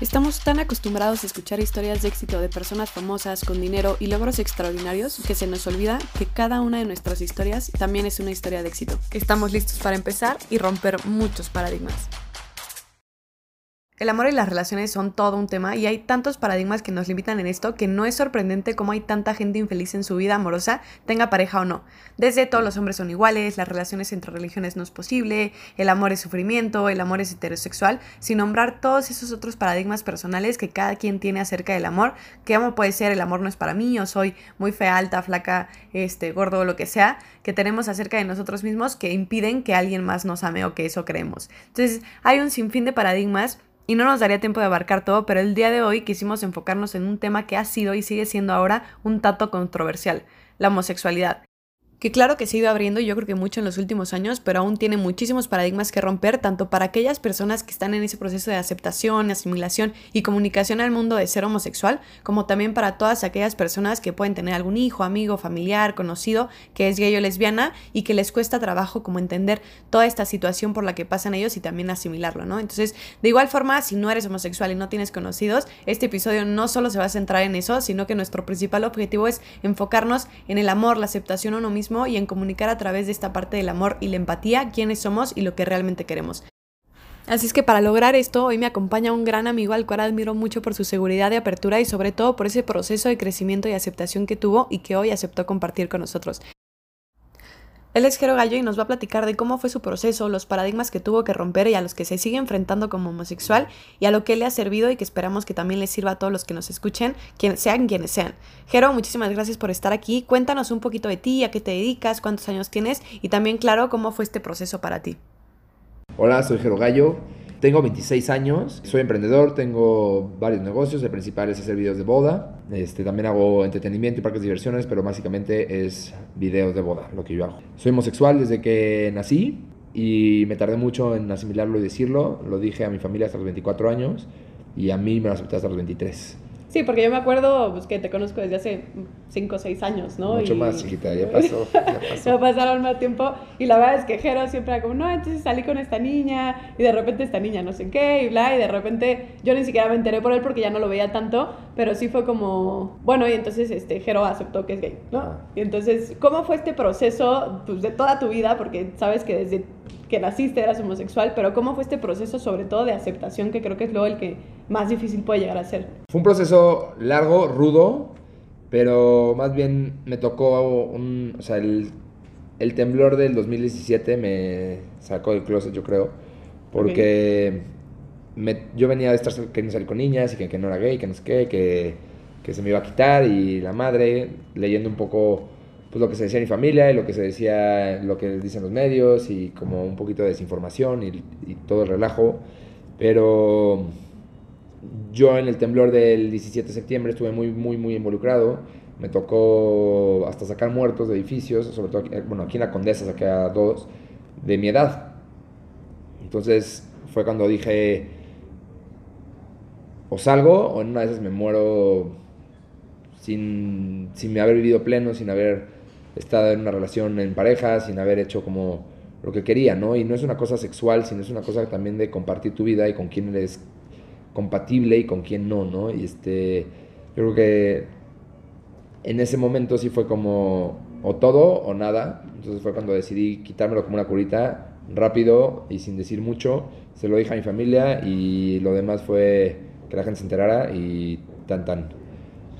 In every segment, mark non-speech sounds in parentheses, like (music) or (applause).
Estamos tan acostumbrados a escuchar historias de éxito de personas famosas con dinero y logros extraordinarios que se nos olvida que cada una de nuestras historias también es una historia de éxito. Estamos listos para empezar y romper muchos paradigmas. El amor y las relaciones son todo un tema y hay tantos paradigmas que nos limitan en esto que no es sorprendente cómo hay tanta gente infeliz en su vida amorosa, tenga pareja o no. Desde todos los hombres son iguales, las relaciones entre religiones no es posible, el amor es sufrimiento, el amor es heterosexual, sin nombrar todos esos otros paradigmas personales que cada quien tiene acerca del amor, que como puede ser el amor no es para mí, o soy muy fea, alta, flaca, este, gordo o lo que sea, que tenemos acerca de nosotros mismos que impiden que alguien más nos ame o que eso creemos. Entonces hay un sinfín de paradigmas y no nos daría tiempo de abarcar todo, pero el día de hoy quisimos enfocarnos en un tema que ha sido y sigue siendo ahora un tanto controversial, la homosexualidad que claro que se ha ido abriendo yo creo que mucho en los últimos años, pero aún tiene muchísimos paradigmas que romper, tanto para aquellas personas que están en ese proceso de aceptación, asimilación y comunicación al mundo de ser homosexual, como también para todas aquellas personas que pueden tener algún hijo, amigo, familiar, conocido, que es gay o lesbiana y que les cuesta trabajo como entender toda esta situación por la que pasan ellos y también asimilarlo, ¿no? Entonces, de igual forma, si no eres homosexual y no tienes conocidos, este episodio no solo se va a centrar en eso, sino que nuestro principal objetivo es enfocarnos en el amor, la aceptación a uno mismo y en comunicar a través de esta parte del amor y la empatía quiénes somos y lo que realmente queremos. Así es que para lograr esto, hoy me acompaña un gran amigo al cual admiro mucho por su seguridad de apertura y sobre todo por ese proceso de crecimiento y aceptación que tuvo y que hoy aceptó compartir con nosotros. Él es Jero Gallo y nos va a platicar de cómo fue su proceso, los paradigmas que tuvo que romper y a los que se sigue enfrentando como homosexual y a lo que le ha servido y que esperamos que también le sirva a todos los que nos escuchen, quien, sean quienes sean. Jero, muchísimas gracias por estar aquí. Cuéntanos un poquito de ti, a qué te dedicas, cuántos años tienes y también, claro, cómo fue este proceso para ti. Hola, soy Jero Gallo. Tengo 26 años, soy emprendedor, tengo varios negocios, el principal es hacer videos de boda, este, también hago entretenimiento y parques de diversiones, pero básicamente es videos de boda lo que yo hago. Soy homosexual desde que nací y me tardé mucho en asimilarlo y decirlo, lo dije a mi familia hasta los 24 años y a mí me lo acepté hasta los 23. Sí, porque yo me acuerdo pues, que te conozco desde hace 5 o 6 años, ¿no? Mucho más, chiquita, ya (laughs) pasó. Ya (laughs) pasó. pasaron más tiempo. Y la verdad es que Jero siempre era como, no, entonces salí con esta niña y de repente esta niña no sé qué y bla. Y de repente yo ni siquiera me enteré por él porque ya no lo veía tanto, pero sí fue como, bueno, y entonces este, Jero aceptó que es gay, ¿no? Y entonces, ¿cómo fue este proceso pues, de toda tu vida? Porque sabes que desde que naciste eras homosexual, pero ¿cómo fue este proceso sobre todo de aceptación que creo que es luego el que más difícil puede llegar a ser? Fue un proceso largo, rudo, pero más bien me tocó un, o sea, el, el temblor del 2017 me sacó del closet, yo creo, porque me, yo venía de estar queriendo salir con niñas y que, que no era gay, que no sé qué, que, que se me iba a quitar y la madre, leyendo un poco pues lo que se decía en mi familia y lo que se decía, lo que dicen los medios y como un poquito de desinformación y, todo el relajo. Pero yo en el temblor del 17 de septiembre estuve muy, muy, muy involucrado. Me tocó hasta sacar muertos de edificios, sobre todo, aquí, bueno, aquí en la Condesa saqué a dos de mi edad. Entonces fue cuando dije, o salgo o en una de esas me muero sin, sin haber vivido pleno, sin haber estado en una relación en pareja, sin haber hecho como lo que quería, ¿no? Y no es una cosa sexual, sino es una cosa también de compartir tu vida y con quién eres compatible y con quién no, ¿no? Y este, yo creo que en ese momento sí fue como o todo o nada. Entonces fue cuando decidí quitármelo como una curita rápido y sin decir mucho. Se lo dije a mi familia y lo demás fue que la gente se enterara y tan tan.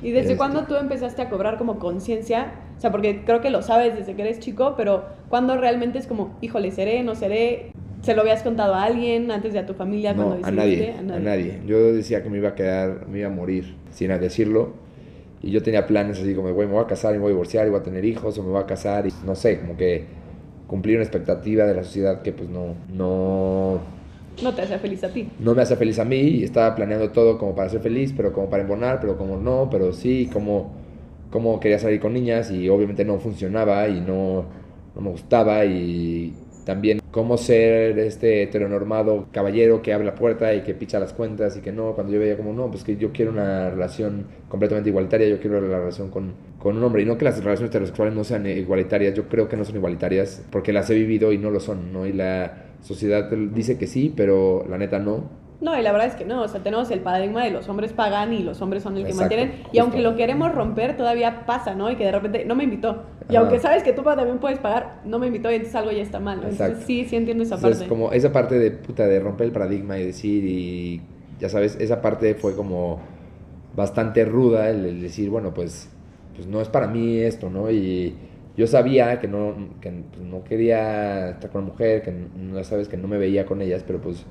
¿Y desde este. cuándo tú empezaste a cobrar como conciencia o sea, porque creo que lo sabes desde que eres chico, pero cuando realmente es como, híjole, seré, no seré, ¿se lo habías contado a alguien antes de a tu familia? No, a nadie, a nadie, Yo decía que me iba a quedar, me iba a morir sin decirlo. Y yo tenía planes así como, güey, me voy a casar y me voy a divorciar y voy a tener hijos o me voy a casar y no sé, como que cumplir una expectativa de la sociedad que pues no, no... No te hace feliz a ti. No me hace feliz a mí estaba planeando todo como para ser feliz, pero como para embonar, pero como no, pero sí, como cómo quería salir con niñas y obviamente no funcionaba y no, no me gustaba y también cómo ser este heteronormado caballero que abre la puerta y que picha las cuentas y que no, cuando yo veía como no, pues que yo quiero una relación completamente igualitaria, yo quiero la relación con, con un hombre y no que las relaciones heterosexuales no sean igualitarias, yo creo que no son igualitarias porque las he vivido y no lo son, ¿no? Y la sociedad dice que sí, pero la neta no. No, y la verdad es que no, o sea, tenemos el paradigma de los hombres pagan y los hombres son el que Exacto, mantienen. Y aunque lo queremos romper, todavía pasa, ¿no? Y que de repente no me invitó. Y Ajá. aunque sabes que tú también puedes pagar, no me invitó y entonces algo ya está mal. ¿no? Entonces Exacto. sí, sí entiendo esa Entonces, parte. como esa parte de puta, de romper el paradigma y decir, y ya sabes, esa parte fue como bastante ruda, el, el decir, bueno, pues, pues no es para mí esto, ¿no? Y yo sabía que no, que no quería estar con una mujer, que no, sabes, que no me veía con ellas, pero pues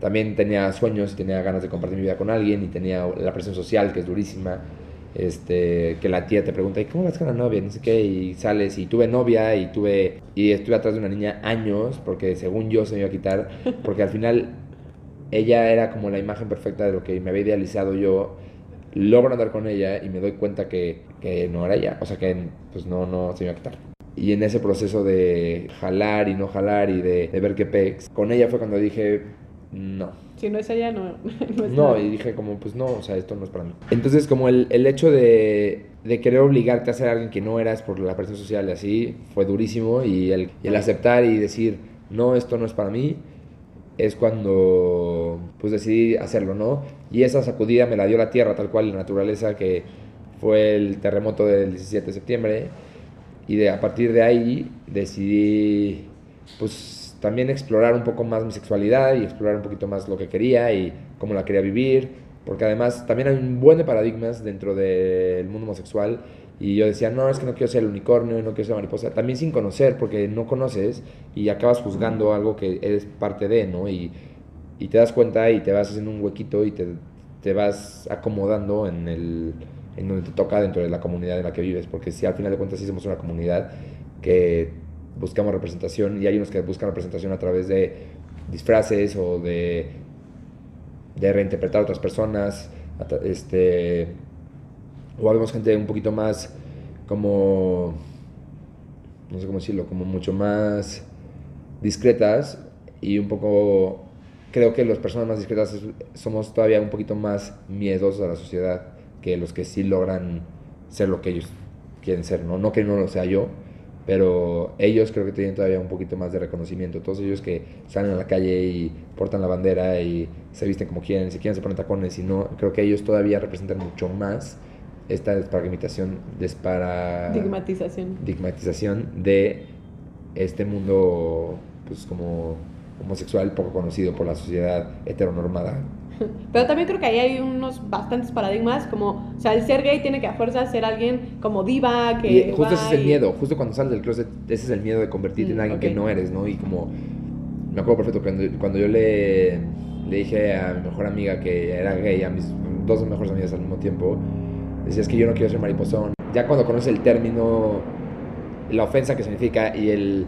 también tenía sueños y tenía ganas de compartir mi vida con alguien y tenía la presión social que es durísima. Este, que la tía te pregunta, ¿y cómo vas con la novia? No sé qué, y sales, y tuve novia, y tuve, y estuve atrás de una niña años, porque según yo se me iba a quitar, porque al final ella era como la imagen perfecta de lo que me había idealizado yo. Logro andar con ella y me doy cuenta que, que no era ella, o sea que pues no, no se me iba a quitar. Y en ese proceso de jalar y no jalar y de, de ver qué pex, con ella fue cuando dije, no, Si no es ella, no, (laughs) no es no, nada. y dije como, pues no, o sea, esto no es para mí. Entonces, como el, el hecho de, de querer obligarte a ser alguien que no eras por la presión social y así, fue durísimo. Y el, y el aceptar y decir, no, esto no es para mí, es cuando, pues decidí hacerlo, ¿no? Y esa sacudida me la dio la tierra, tal cual, la naturaleza, que fue el terremoto del 17 de septiembre. Y de, a partir de ahí decidí, pues también explorar un poco más mi sexualidad y explorar un poquito más lo que quería y cómo la quería vivir. Porque además también hay un buen de paradigmas dentro del mundo homosexual. Y yo decía, no, es que no quiero ser el unicornio, no quiero ser mariposa. También sin conocer, porque no conoces y acabas juzgando algo que eres parte de, ¿no? Y, y te das cuenta y te vas haciendo un huequito y te, te vas acomodando en, el, en donde te toca dentro de la comunidad en la que vives. Porque si al final de cuentas sí somos una comunidad que buscamos representación y hay unos que buscan representación a través de disfraces o de, de reinterpretar a otras personas, este, o habemos gente un poquito más como, no sé cómo decirlo, como mucho más discretas y un poco, creo que las personas más discretas somos todavía un poquito más miedosos a la sociedad que los que sí logran ser lo que ellos quieren ser, ¿no? No que no lo sea yo, pero ellos creo que tienen todavía un poquito más de reconocimiento. Todos ellos que salen a la calle y portan la bandera y se visten como quieren, si quieren se ponen tacones, y no, creo que ellos todavía representan mucho más esta desparagmentación, despara... Digmatización. digmatización de este mundo, pues como homosexual poco conocido por la sociedad heteronormada. (laughs) Pero también creo que ahí hay unos bastantes paradigmas, como, o sea, el ser gay tiene que a fuerza ser alguien como diva, que Y justo ese es el y- miedo, justo cuando sales del closet, ese es el miedo de convertirte en Mm, alguien ok. que no eres, ¿no? Y como, me acuerdo perfecto, cuando, cuando yo le, le dije a mi mejor amiga que era gay, a mis dos mejores amigas al mismo tiempo, decía, es que yo no quiero ser mariposón. Ya cuando conoces el término, la ofensa que significa y el...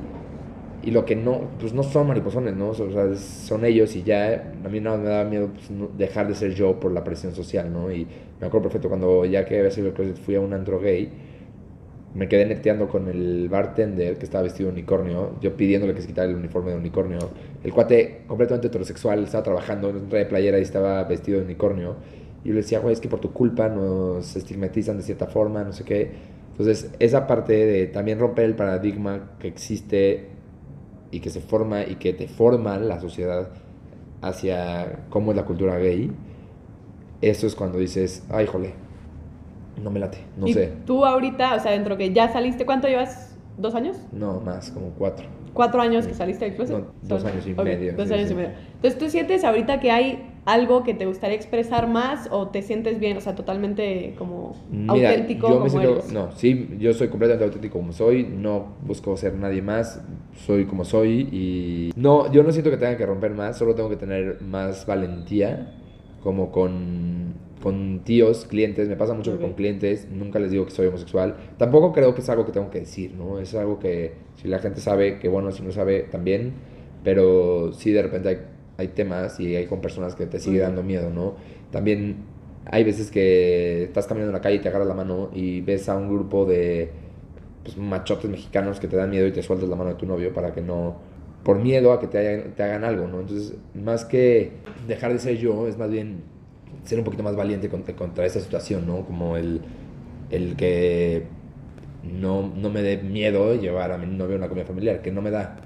Y lo que no, pues no son mariposones, ¿no? O sea, son ellos y ya, a mí nada me daba miedo pues, dejar de ser yo por la presión social, ¿no? Y me acuerdo perfecto cuando ya que había sido el closet fui a un antro gay, me quedé neteando con el bartender que estaba vestido de unicornio, yo pidiéndole que se quitara el uniforme de unicornio. El cuate completamente heterosexual, estaba trabajando, no traía playera y estaba vestido de unicornio. Y yo le decía, güey, es que por tu culpa nos estigmatizan de cierta forma, no sé qué. Entonces, esa parte de también romper el paradigma que existe y que se forma y que te forma la sociedad hacia cómo es la cultura gay, eso es cuando dices, ay, jole, no me late, no y sé. tú ahorita, o sea, dentro que ya saliste, ¿cuánto llevas? ¿Dos años? No, más, como cuatro. ¿Cuatro años que saliste del closet? No, dos años y ok, medio, Dos sí, años sí. y medio. Entonces, ¿tú sientes ahorita que hay algo que te gustaría expresar más o te sientes bien, o sea, totalmente como Mira, auténtico yo como me siento, eres? no, sí, yo soy completamente auténtico como soy, no busco ser nadie más, soy como soy y no, yo no siento que tenga que romper más, solo tengo que tener más valentía, como con, con tíos, clientes, me pasa mucho que Ok. con clientes nunca les digo que soy homosexual, tampoco creo que es algo que tengo que decir, ¿no? Es algo que si la gente sabe, que bueno, si no sabe también, pero sí de repente hay, hay temas y hay con personas que te sigue dando miedo, ¿no? También hay veces que estás caminando en la calle y te agarras la mano y ves a un grupo de pues, machotes mexicanos que te dan miedo y te sueltas la mano de tu novio para que no por miedo a que te, hagan- te hagan algo, ¿no? Entonces, más que dejar de ser yo, es más bien ser un poquito más valiente contra, contra esta situación, ¿no? Como el, el que no, no me dé miedo llevar a mi novio a una comida familiar, que no me da,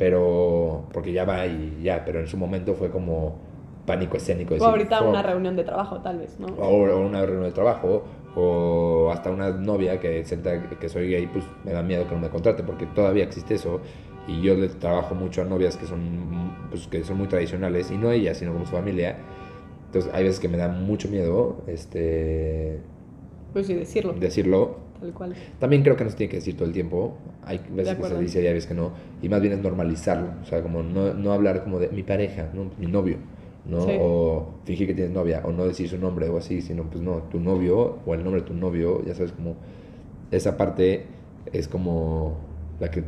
pero porque ya va y ya, pero en su momento fue como pánico escénico. O ahorita una reunión de trabajo, tal vez, ¿no? o, o una reunión de trabajo o hasta una novia que sienta que soy gay, pues me da miedo que no me contrate porque todavía existe eso y yo le trabajo mucho a novias que son pues, que son muy tradicionales y no ellas, sino como su familia. Entonces hay veces que me da mucho miedo este Pues sí, decirlo, decirlo. Tal cual. También creo que no se tiene que decir todo el tiempo. Hay veces que se dice y hay veces que no. Y más bien es normalizarlo. O sea, como no, no hablar como de mi pareja, ¿no? mi novio. ¿no? Sí. O fingir que tienes novia, o no decir su nombre o así, sino pues no, tu novio o el nombre de tu novio, ya sabes, como esa parte es como la que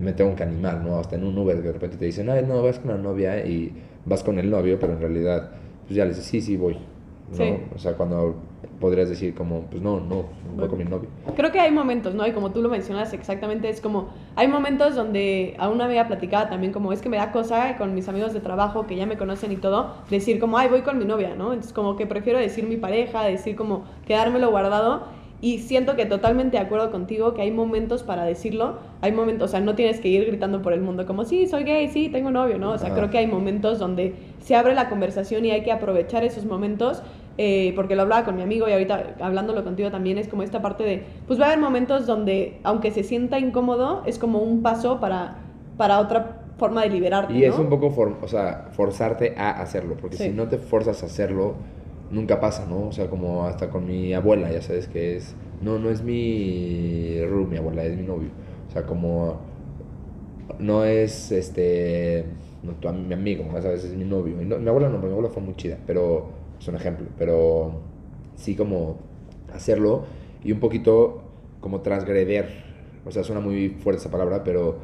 me tengo que animar, ¿no? Hasta en un Uber de repente te dicen, ay, no, vas con la novia y vas con el novio, pero en realidad, pues ya le dices, sí, sí, voy, ¿no? Sí. O sea, cuando podrías decir como, pues no, no, voy con mi novio. Creo que hay momentos, ¿no? Y como tú lo mencionas exactamente, es como, hay momentos donde a una amiga platicaba también como, es que me da cosa con mis amigos de trabajo que ya me conocen y todo, decir como, ay, voy con mi novia, ¿no? Entonces como que prefiero decir mi pareja, decir como, quedármelo guardado. Y siento que totalmente de acuerdo contigo que hay momentos para decirlo, hay momentos, o sea, no tienes que ir gritando por el mundo como, sí, soy gay, sí, tengo novio, ¿no? O sea, Ajá. creo que hay momentos donde se abre la conversación y hay que aprovechar esos momentos eh, porque lo hablaba con mi amigo y ahorita hablándolo contigo también es como esta parte de, pues va a haber momentos donde, aunque se sienta incómodo, es como un paso para, para otra forma de liberarte. Y es un poco, for- o sea, forzarte a hacerlo, porque Sí. si no te forzas a hacerlo, nunca pasa, ¿no? O sea, como hasta con mi abuela, ya sabes que es, no, no es mi room, mi abuela, es mi novio. O sea, como, no es, este, no, tu mi amigo, más a veces es mi novio. No- mi abuela no, porque mi abuela fue muy chida, pero es un ejemplo, pero sí como hacerlo y un poquito como transgreder, o sea, suena muy fuerte esa palabra, pero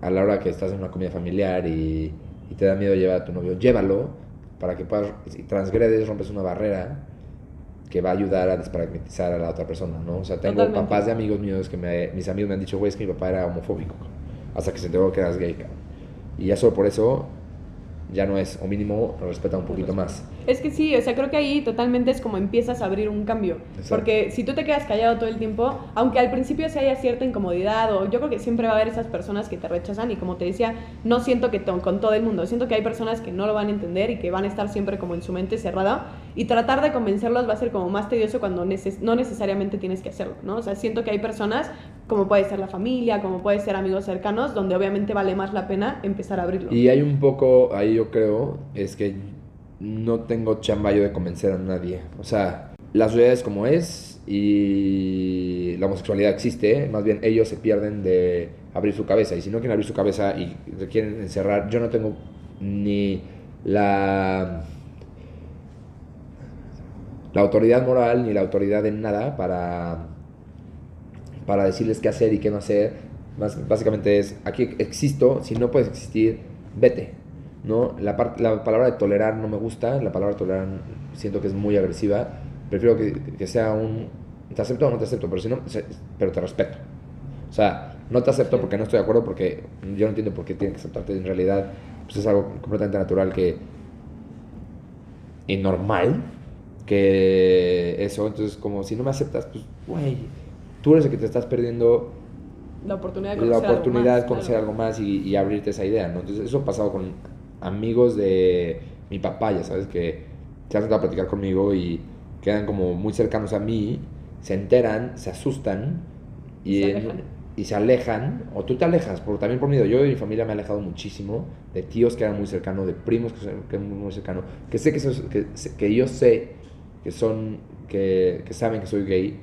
a la hora que estás en una comida familiar y, y te da miedo llevar a tu novio, llévalo para que puedas, si transgredes, rompes una barrera que va a ayudar a despragmatizar a la otra persona, ¿no? O sea, tengo Totalmente. papás de amigos míos que me, mis amigos me han dicho, güey, es que mi papá era homofóbico, hasta que se enteró que eras gay, cabrón. Y ya solo por eso ya no es, o mínimo lo respeta un poquito más. Es que sí, o sea, creo que ahí totalmente es como empiezas a abrir un cambio. Exacto. Porque si tú te quedas callado todo el tiempo, aunque al principio se haya cierta incomodidad, o yo creo que siempre va a haber esas personas que te rechazan, y como te decía, no siento que con todo el mundo, siento que hay personas que no lo van a entender y que van a estar siempre como en su mente cerrada, y tratar de convencerlos va a ser como más tedioso cuando neces- no necesariamente tienes que hacerlo, ¿no? O sea, siento que hay personas, como puede ser la familia, como puede ser amigos cercanos, donde obviamente vale más la pena empezar a abrirlo. Y hay un poco, ahí yo creo, es que no tengo chamba yo de convencer a nadie. O sea, la sociedad es como es y la homosexualidad existe, más bien ellos se pierden de abrir su cabeza. Y si no quieren abrir su cabeza y se quieren encerrar, yo no tengo ni la, la autoridad moral ni la autoridad en nada para, para decirles qué hacer y qué no hacer. Básicamente es, aquí existo, si no puedes existir, vete. ¿No? La, la palabra de tolerar no me gusta, la palabra tolerar siento que es muy agresiva. Prefiero que, que sea un, te acepto o no te acepto, pero si no, pero te respeto. O sea, no te acepto porque no estoy de acuerdo, porque yo no entiendo por qué tienen que aceptarte. En realidad, pues es algo completamente natural que y normal que eso. Entonces, como si no me aceptas, pues, güey, tú eres el que te estás perdiendo la oportunidad de la conocer algo oportunidad más, de conocer claro. algo más y, y abrirte esa idea, ¿no? Entonces, eso ha pasado con amigos de mi papá, ya sabes, que se han sentado a platicar conmigo y quedan como muy cercanos a mí, se enteran, se asustan y, Se alejan. y se alejan, o tú te alejas, por, también por miedo. Yo de mi familia me he alejado muchísimo, de tíos que eran muy cercanos, de primos que, son- que eran muy cercanos, que sé que, sos- que, que yo sé que son, que, que saben que soy gay,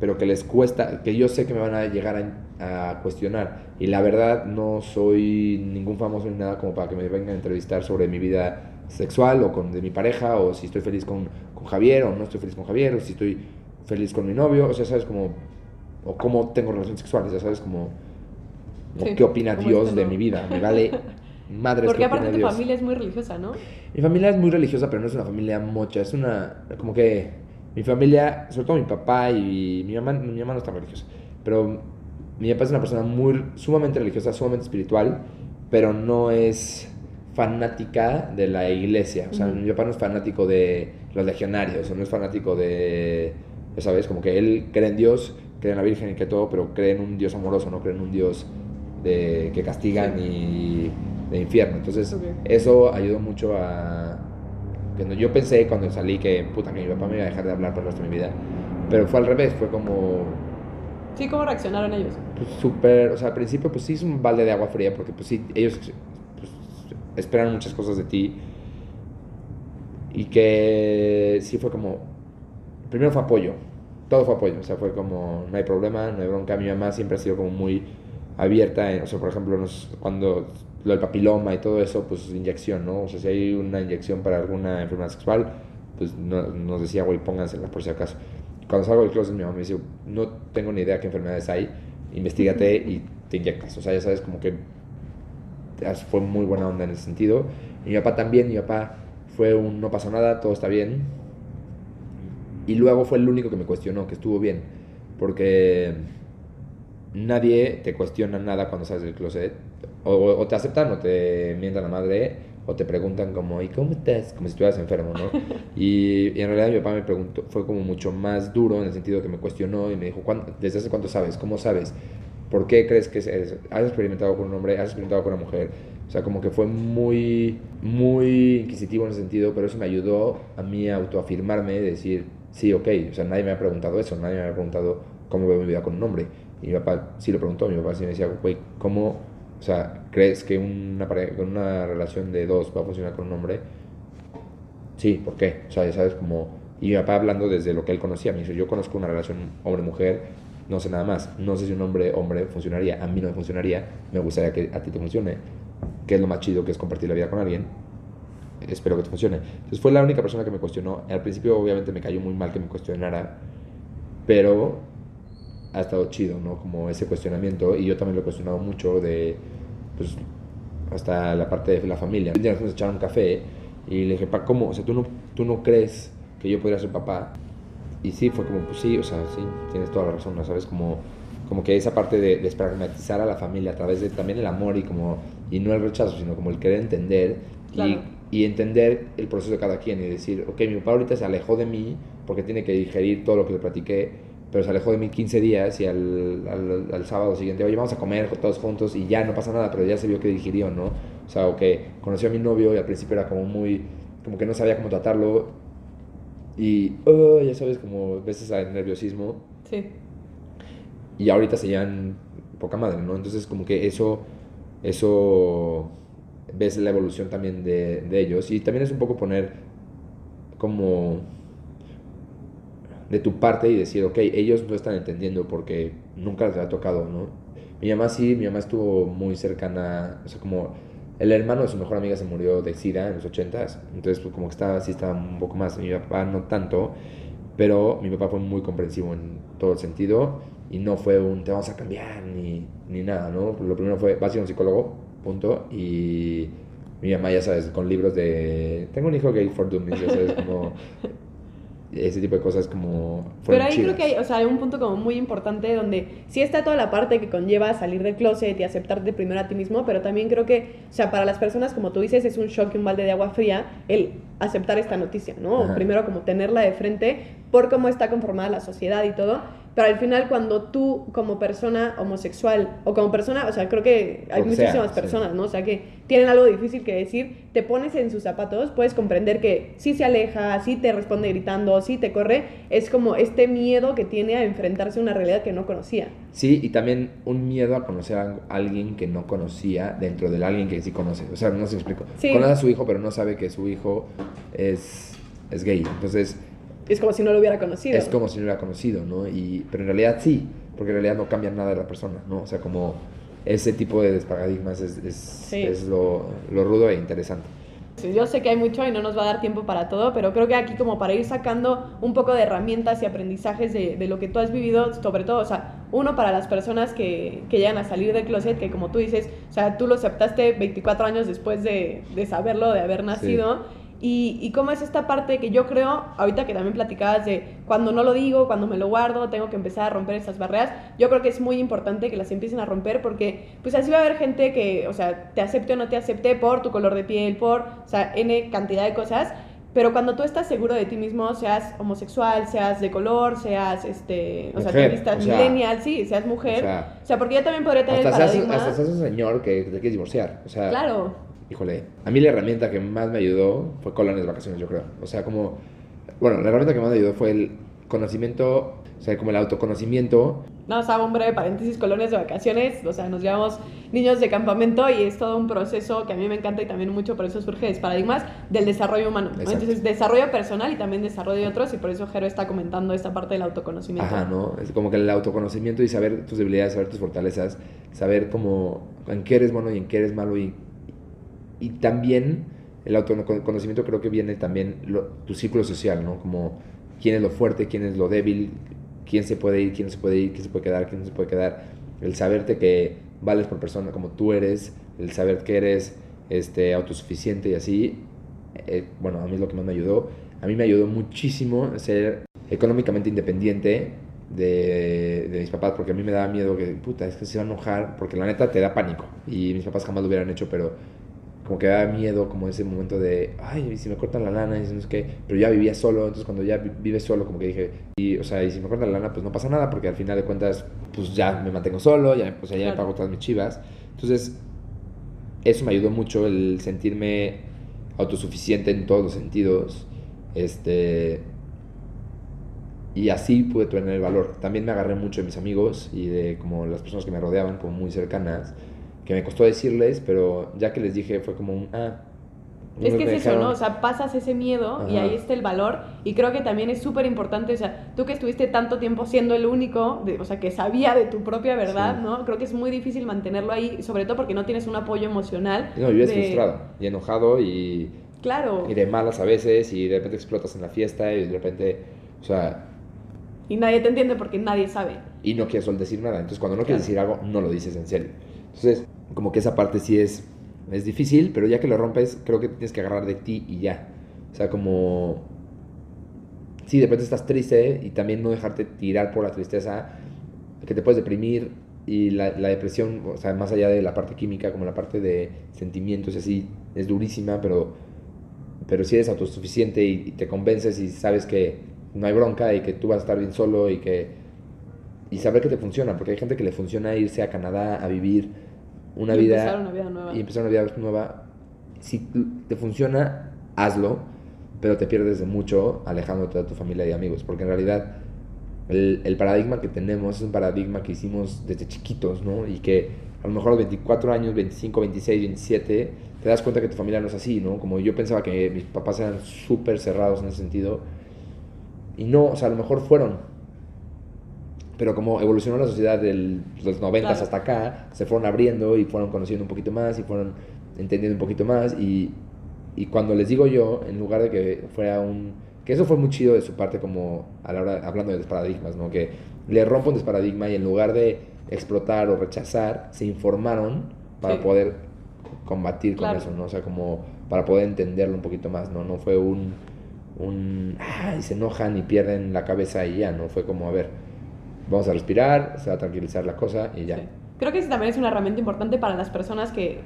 pero que les cuesta, que yo sé que me van a llegar a, a cuestionar. Y la verdad no soy ningún famoso ni nada como para que me vengan a entrevistar sobre mi vida sexual o con de mi pareja, o si estoy feliz con, con Javier o no estoy feliz con Javier, o si estoy feliz con mi novio, o sea, sabes como, o cómo tengo relaciones sexuales, ya sabes como, o Sí, qué opina como Dios este de no. mi vida, me vale (laughs) madres Porque aparte tu Dios. familia es muy religiosa, ¿no? Mi familia es muy religiosa, pero no es una familia mocha, es una, como que mi familia, sobre todo mi papá y mi mamá, mi mamá no está religiosa, pero mi papá es una persona muy, sumamente religiosa, sumamente espiritual, pero no es fanática de la iglesia. O sea, mi papá no es fanático de los legionarios, o no es fanático de, ya sabes, como que él cree en Dios, cree en la Virgen y que todo, pero cree en un Dios amoroso, no cree en un Dios de, que castigan y de infierno. Entonces, eso ayudó mucho a... Cuando yo pensé cuando salí que, puta, que mi papá me iba a dejar de hablar por el resto de mi vida, pero fue al revés, fue como Sí, ¿cómo reaccionaron ellos? pues, súper, o sea, al principio pues sí es un balde de agua fría porque pues sí, ellos pues, esperan muchas cosas de ti y que sí fue como, primero fue apoyo, todo fue apoyo, o sea, fue como, no hay problema, no hay bronca, mi mamá siempre ha sido como muy abierta, en- o sea, por ejemplo, nos- cuando lo del papiloma y todo eso, pues inyección, ¿no? O sea, si hay una inyección para alguna enfermedad sexual, pues no- nos decía, güey, póngansela por si acaso. Cuando salgo del closet, mi mamá me dice, no tengo ni idea qué enfermedades hay, investigate y te inyectas. O sea, ya sabes, como que fue muy buena onda en ese sentido. Y mi papá también, mi papá fue un no pasó nada, todo está bien. Y luego fue el único que me cuestionó, que estuvo bien. Porque nadie te cuestiona nada cuando sales del closet. O, o te aceptan o te mientan la madre. O te preguntan como, ¿y cómo estás? Como si estuvieras enfermo, ¿no? (laughs) y, y en realidad mi papá me preguntó, fue como mucho más duro en el sentido que me cuestionó y me dijo, "¿Cuán- ¿desde hace cuánto sabes? ¿Cómo sabes? ¿Por qué crees que has experimentado con un hombre? ¿Has experimentado con una mujer? O sea, como que fue muy, muy inquisitivo en ese sentido, pero eso me ayudó a mí a autoafirmarme, decir, sí, ok, o sea, nadie me ha preguntado eso, nadie me ha preguntado cómo veo mi vida con un hombre. Y mi papá sí lo preguntó, mi papá sí me decía, güey, ¿cómo, o sea, crees que una, pare- una relación de dos va a funcionar con un hombre? Sí, ¿por qué? O sea, ya sabes, como... Y mi papá hablando desde lo que él conocía, me dice, yo conozco una relación hombre-mujer, no sé nada más, no sé si un hombre-hombre funcionaría, a mí no me funcionaría, me gustaría que a ti te funcione, que es lo más chido que es compartir la vida con alguien, espero que te funcione. Entonces fue la única persona que me cuestionó, al principio obviamente me cayó muy mal que me cuestionara, pero ha estado chido, ¿no? Como ese cuestionamiento, y yo también lo he cuestionado mucho de, pues, hasta la parte de la familia. Un día nos fuimos a echar un café y le dije, pa, ¿cómo? O sea, ¿tú no, tú no crees que yo podría ser papá? Y sí, fue como, pues sí, o sea, sí, tienes toda la razón, ¿no? ¿Sabes? Como, como que esa parte de despragmatizar a la familia a través de también el amor y como, y no el rechazo, sino como el querer entender Claro. y, y entender el proceso de cada quien y decir, ok, mi papá ahorita se alejó de mí porque tiene que digerir todo lo que le platiqué, pero se alejó de mí 15 días y al, al, al sábado siguiente, oye, vamos a comer todos juntos y ya no pasa nada, pero ya se vio que digirió, ¿no? O sea, o que conoció a mi novio y al principio era como muy, como que no sabía cómo tratarlo y, oh, ya sabes, como veces al nerviosismo Sí. y ahorita se llevan poca madre, ¿no? Entonces como que eso, eso, ves la evolución también de, de ellos y también es un poco poner como de tu parte y decir, ok, ellos no están entendiendo porque nunca les ha tocado, ¿no? Mi mamá sí, mi mamá estuvo muy cercana, o sea, como el hermano de su mejor amiga se murió de SIDA en los 80s, entonces pues, como que estaba, sí estaba un poco más, mi papá no tanto, pero mi papá fue muy comprensivo en todo el sentido y no fue un te vamos a cambiar ni, ni nada, ¿no? Lo primero fue, vas a ir a un psicólogo, punto, y mi mamá, ya sabes, con libros de, tengo un hijo gay for dummies, ya sabes, como ese tipo de cosas como... Pero ahí creo que hay, o sea, hay un punto como muy importante donde sí está toda la parte que conlleva salir del closet y aceptarte primero a ti mismo, pero también creo que, o sea, para las personas, como tú dices, es un shock y un balde de agua fría el aceptar esta noticia, ¿no? Ajá. Primero como tenerla de frente por cómo está conformada la sociedad y todo, pero al final cuando tú como persona homosexual o como persona, o sea, creo que hay Lo que sea, muchísimas sí. personas, ¿no? O sea, que tienen algo difícil que decir, te pones en sus zapatos, puedes comprender que sí se aleja, sí te responde gritando, sí te corre, es como este miedo que tiene a enfrentarse a una realidad que no conocía. Sí, y también un miedo a conocer a alguien que no conocía dentro del alguien que sí conoce. O sea, no se explico. Sí. Conoce a su hijo, pero no sabe que su hijo es, es gay. Entonces, Es como si no lo hubiera conocido. es como si no lo hubiera conocido, ¿no? Y, pero en realidad sí, porque en realidad no cambia nada de la persona, ¿no? O sea, como ese tipo de desparadigmas es, es, Sí. es lo, lo rudo e interesante. Sí, Yo sé que hay mucho y no nos va a dar tiempo para todo, pero creo que aquí como para ir sacando un poco de herramientas y aprendizajes de, de lo que tú has vivido, sobre todo, o sea, uno para las personas que, que llegan a salir del closet, que como tú dices, o sea, tú lo aceptaste 24 años después de, de saberlo, de haber nacido, Y, y cómo es esta parte que yo creo, ahorita que también platicabas de cuando no lo digo, cuando me lo guardo, tengo que empezar a romper esas barreras, yo creo que es muy importante que las empiecen a romper porque pues así va a haber gente que, o sea, te acepte o no te acepte por tu color de piel, por, o sea, N cantidad de cosas, pero cuando tú estás seguro de ti mismo, seas homosexual, seas de color, seas, este, o sea, Mujer, te vistas o sea, millennial, sí, seas mujer, o o sea, sea, porque yo también podría tener Hasta el seas, hasta seas un señor que te quieres divorciar. O sea, Claro, híjole, a mí la herramienta que más me ayudó fue colonias de vacaciones, yo creo. O sea, como, bueno, la herramienta que más me ayudó fue el conocimiento, o sea, como el autoconocimiento. No, o sea, un breve paréntesis, colonias de vacaciones, o sea, nos llevamos niños de campamento y es todo un proceso que a mí me encanta y también mucho por eso surge de paradigmas del desarrollo humano. ¿no? Entonces, desarrollo personal y también desarrollo de otros y por eso Jero está comentando esta parte del autoconocimiento. Ajá, ¿no? Es como que el autoconocimiento y saber tus debilidades, saber tus fortalezas, saber cómo, en qué eres bueno y en qué eres malo y, y también el autoconocimiento creo que viene también lo- tu círculo social, ¿no? Como quién es lo fuerte, quién es lo débil, quién se puede ir, quién se puede ir, quién se puede quedar, quién no se puede quedar. El saberte que vales por persona como tú eres, el saber que eres este, autosuficiente y así, eh, bueno, a mí es lo que más me ayudó. A mí me ayudó muchísimo ser económicamente independiente de, de mis papás, porque a mí me daba miedo que, puta, es que se va a enojar, porque la neta te da pánico. Y mis papás jamás lo hubieran hecho, pero como que daba miedo, como ese momento de, ay, ¿y si me cortan la lana, y si no sé qué, pero ya vivía solo, entonces cuando ya vi- vives solo, como que dije, y, o sea, y si me cortan la lana, pues no pasa nada, porque al final de cuentas, pues ya me mantengo solo, ya, pues, ya me Claro. pago todas mis chivas. Entonces, eso me ayudó mucho, el sentirme autosuficiente en todos los sentidos, este, y así pude tener el valor. También me agarré mucho de mis amigos y de como las personas que me rodeaban, como muy cercanas, que me costó decirles, pero ya que les dije fue como un, ah. Es me que es eso, dejaron- ¿no? O sea, pasas ese miedo y Ajá. ahí está el valor. Y creo que también es súper importante, o sea, tú que estuviste tanto tiempo siendo el único, de- o sea, que sabía de tu propia verdad, Sí. ¿no? Creo que es muy difícil mantenerlo ahí, sobre todo porque no tienes un apoyo emocional. No, vives de- frustrado y enojado y, Claro. y de malas a veces y de repente explotas en la fiesta y de repente, o sea, Y nadie te entiende porque nadie sabe. y no quieres decir nada. Entonces, cuando no quieres Claro. decir algo, no lo dices en serio. Entonces, como que esa parte sí es, es difícil, pero ya que lo rompes, creo que tienes que agarrar de ti y ya. O sea, como... Sí, de repente estás triste y también no dejarte tirar por la tristeza, que te puedes deprimir y la, la depresión, o sea, más allá de la parte química, como la parte de sentimientos y así, es durísima, pero, pero si eres autosuficiente y, y te convences y sabes que no hay bronca y que tú vas a estar bien solo y que y saber que te funciona, porque hay gente que le funciona irse a Canadá a vivir una Y vida empezar una vida nueva. y empezar una vida nueva. Si te funciona, hazlo, pero te pierdes de mucho alejándote de tu familia y amigos, porque en realidad el, el paradigma que tenemos es un paradigma que hicimos desde chiquitos, ¿no? Y que a lo mejor a los 24 años, 25, 26, 27, te das cuenta que tu familia no es así, ¿no? Como yo pensaba que mis papás eran súper cerrados en ese sentido, y no, o sea, a lo mejor fueron, pero como evolucionó la sociedad de los 90 Claro. hasta acá, se fueron abriendo y fueron conociendo un poquito más y fueron entendiendo un poquito más. Y, y cuando les digo yo, en lugar de que fuera un. que eso fue muy chido de su parte, como a la hora, hablando de desparadigmas, ¿no? Que le rompo un desparadigma y en lugar de explotar o rechazar, se informaron para Sí. poder combatir con eso, ¿no? O sea, como para poder entenderlo un poquito más, ¿no? No fue un. un ay, se enojan y pierden la cabeza y ya, ¿no? Fue como, a ver, vamos a respirar, se va a tranquilizar la cosa y ya. Sí. Creo que ese también es una herramienta importante para las personas que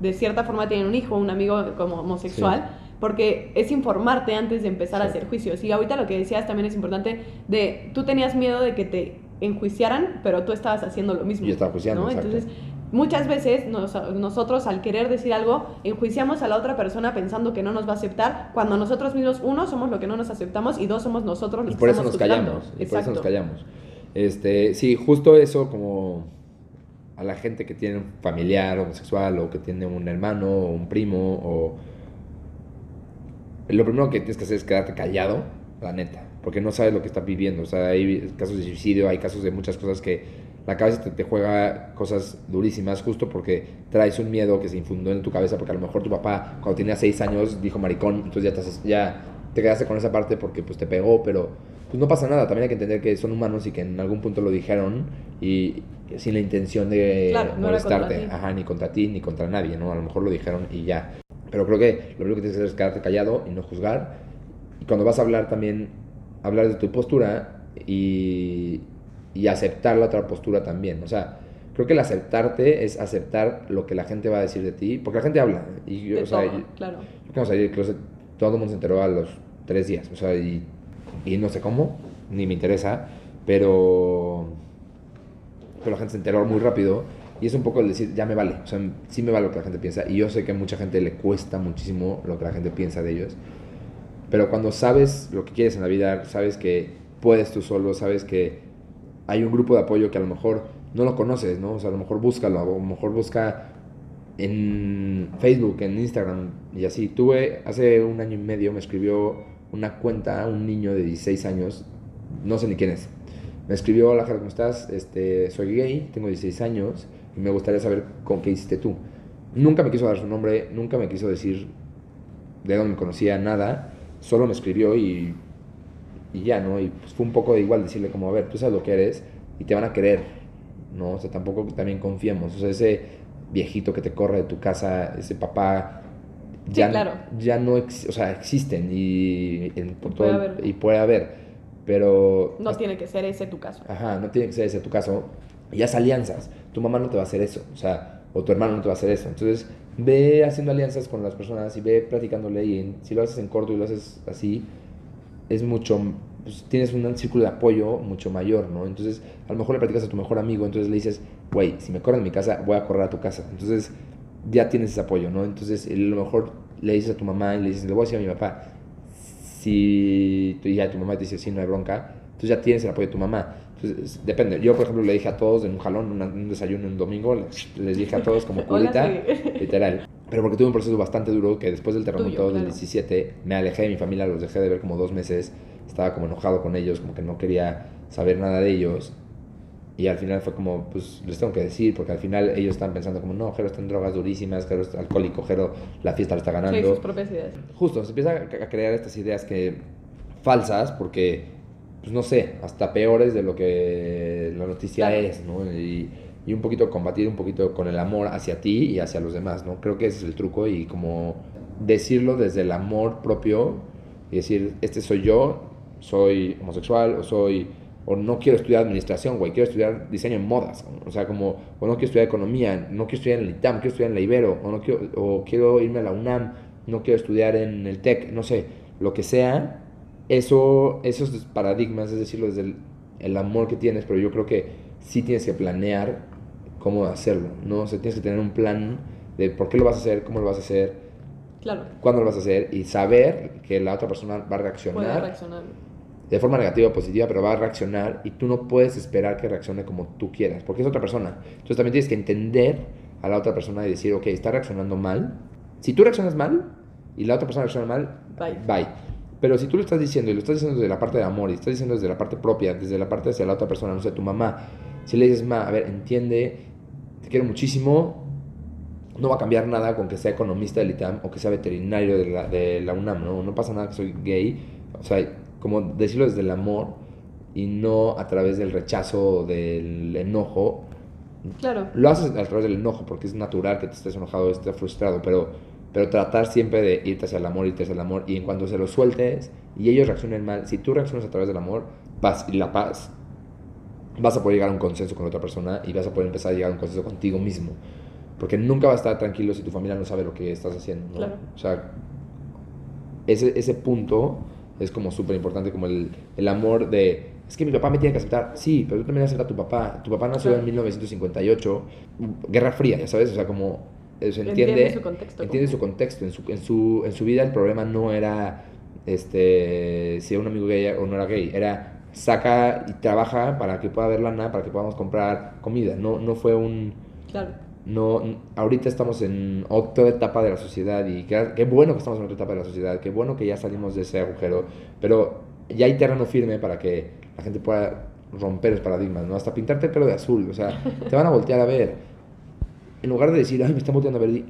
de cierta forma tienen un hijo, un amigo como homosexual, porque es informarte antes de empezar a Sí. hacer juicios. Y ahorita lo que decías también es importante de tú tenías miedo de que te enjuiciaran, pero tú estabas haciendo lo mismo. Yo estaba juiciando, ¿no? Entonces, muchas veces nos- nosotros al querer decir algo, enjuiciamos a la otra persona pensando que no nos va a aceptar, cuando nosotros mismos, uno, somos lo que no nos aceptamos y dos, somos nosotros los Y que por eso nos juzgando. callamos. Y por eso nos callamos. Este, sí, justo eso como a la gente que tiene un familiar homosexual o que tiene un hermano o un primo o... Lo primero que tienes que hacer es quedarte callado, la neta, porque no sabes lo que estás viviendo. O sea, hay casos de suicidio, hay casos de muchas cosas que la cabeza te, juega cosas durísimas justo porque traes un miedo que se infundó en tu cabeza porque a lo mejor tu papá cuando tenía seis años dijo maricón, entonces ya te, ya te quedaste con esa parte porque pues te pegó, pero pues no pasa nada, también hay que entender que son humanos y que en algún punto lo dijeron y sin la intención de Claro, no molestarte, ti. ajá, ni contra ti ni contra nadie, ¿no? A lo mejor lo dijeron y ya. Pero creo que lo único que tienes que hacer es quedarte callado y no juzgar. Y cuando vas a hablar también, hablar de tu postura y, y aceptar la otra postura también. O sea, creo que el aceptarte es aceptar lo que la gente va a decir de ti, porque la gente habla. Y yo, De o sea, todo, yo- claro. yo cuando salí del closet, todo el mundo se enteró a los tres días. O sea, y, y no sé cómo, ni me interesa, pero, pero la gente se enteró muy rápido. Y es un poco el decir, ya me vale. O sea, sí me vale lo que la gente piensa. Y yo sé que a mucha gente le cuesta muchísimo lo que la gente piensa de ellos. Pero cuando sabes lo que quieres en la vida, sabes que puedes tú solo, sabes que hay un grupo de apoyo que a lo mejor no lo conoces, ¿no? O sea, a lo mejor búscalo, a lo mejor busca en Facebook, en Instagram y así. Tuve, hace un año y medio me escribió una cuenta, un niño de 16 años, no sé ni quién es. Me escribió, hola, ¿cómo estás? Este, soy gay, tengo 16 años y me gustaría saber con qué hiciste tú. Nunca me quiso dar su nombre, nunca me quiso decir de dónde me conocía, nada. Solo me escribió y, y ya, ¿no? Y pues fue un poco de igual decirle como, a ver, tú sabes lo que eres y te van a querer, ¿no? O sea, tampoco también confiemos. O sea, ese viejito que te corre de tu casa, ese papá, Sí, ya, claro. ya no, ex- o sea, existen y, en- por puede todo haber. y puede haber, pero... No tiene que ser ese tu caso. Ajá, no tiene que ser ese tu caso. Y haz alianzas. Tu mamá no te va a hacer eso. O sea, o tu hermano no te va a hacer eso. Entonces, ve haciendo alianzas con las personas y ve platicándole. Y en- si lo haces en corto y lo haces así, es mucho. pues, tienes un círculo de apoyo mucho mayor, ¿no? Entonces, a lo mejor le platicas a tu mejor amigo. Entonces le dices, güey, si me corren de mi casa, voy a correr a tu casa. Entonces, ya tienes ese apoyo, ¿no? Entonces, a lo mejor le dices a tu mamá y le dices, le voy a decir a mi papá, si tú ya tu mamá te dice sí, no hay bronca, entonces ya tienes el apoyo de tu mamá. Entonces, depende. Yo, por ejemplo, le dije a todos en un jalón, una- un desayuno un domingo, les, les dije a todos como (laughs) sí. (laughs) literal. Pero porque tuve un proceso bastante duro que después del terremoto Tuyo, del claro. 17 me alejé de mi familia, los dejé de ver como dos meses, estaba como enojado con ellos, como que no quería saber nada de ellos. Y al final fue como, pues les tengo que decir, porque al final ellos están pensando como, no, Jero está en drogas durísimas, Jero es alcohólico, Jero la fiesta la está Sí, ganando sus propias ideas. justo, se empieza a a crear estas ideas que falsas porque, pues no sé, hasta peores de lo que la noticia Claro. es, ¿no? Y, y un poquito combatir un poquito con el amor hacia ti y hacia los demás, ¿no? Creo que ese es el truco y como decirlo desde el amor propio y decir, este soy yo, soy homosexual o soy... O no quiero estudiar administración, güey, quiero estudiar diseño en modas. O sea, como, o no quiero estudiar economía, no quiero estudiar en el ITAM, quiero estudiar en la Ibero, o, no quiero, o quiero irme a la UNAM, no quiero estudiar en el TEC, no sé, lo que sea, eso, esos paradigmas, es decirlo desde el, el amor que tienes, pero yo creo que sí tienes que planear cómo hacerlo, ¿no? O sea, tienes que tener un plan de por qué lo vas a hacer, cómo lo vas a hacer, Claro. cuándo lo vas a hacer y saber que la otra persona va a Puede reaccionar reaccionar. De forma negativa o positiva, pero va a reaccionar y tú no puedes esperar que reaccione como tú quieras, porque es otra persona. Entonces también tienes que entender a la otra persona y decir, ok, está reaccionando mal. Si tú reaccionas mal y la otra persona reacciona mal, Bye. Pero si tú lo estás diciendo y lo estás diciendo desde la parte de amor y estás diciendo desde la parte propia, desde la parte hacia la otra persona, no sé, tu mamá, si le dices, ma, a ver, entiende, te quiero muchísimo, no va a cambiar nada con que sea economista del ITAM o que sea veterinario de la, de la UNAM, ¿no? No pasa nada que soy gay, o sea, como decirlo desde el amor y no a través del rechazo o del enojo. Claro. Lo haces a través del enojo porque es natural que te estés enojado, estés frustrado, pero, pero tratar siempre de irte hacia el amor, irte hacia el amor y en cuanto se lo sueltes y ellos reaccionen mal, si tú reaccionas a través del amor, paz y la paz, vas a poder llegar a un consenso con otra persona y vas a poder empezar a llegar a un consenso contigo mismo. Porque nunca vas a estar tranquilo si tu familia no sabe lo que estás haciendo. ¿no? Claro. O sea, ese, ese punto es como súper importante, como el, el amor de, es que mi papá me tiene que aceptar. Sí, pero tú también aceptas a tu papá. Tu papá nació en 1958, Guerra Fría, ya sabes, o sea, como eh, se Entiende entiende, su contexto, entiende su contexto. En su, en, su, en su vida el problema no era este, si era un amigo gay o no era gay, era saca y trabaja para que pueda haber lana, para que podamos comprar comida. No, no fue un Claro. No, ahorita estamos en otra etapa de la sociedad y qué, qué bueno que estamos en otra etapa de la sociedad, qué bueno que ya salimos de ese agujero, pero ya hay terreno firme para que la gente pueda romper los paradigmas, ¿no? Hasta pintarte el pelo de azul, o sea, te van a voltear a ver. En lugar de decir, ay, me están volteando a ver,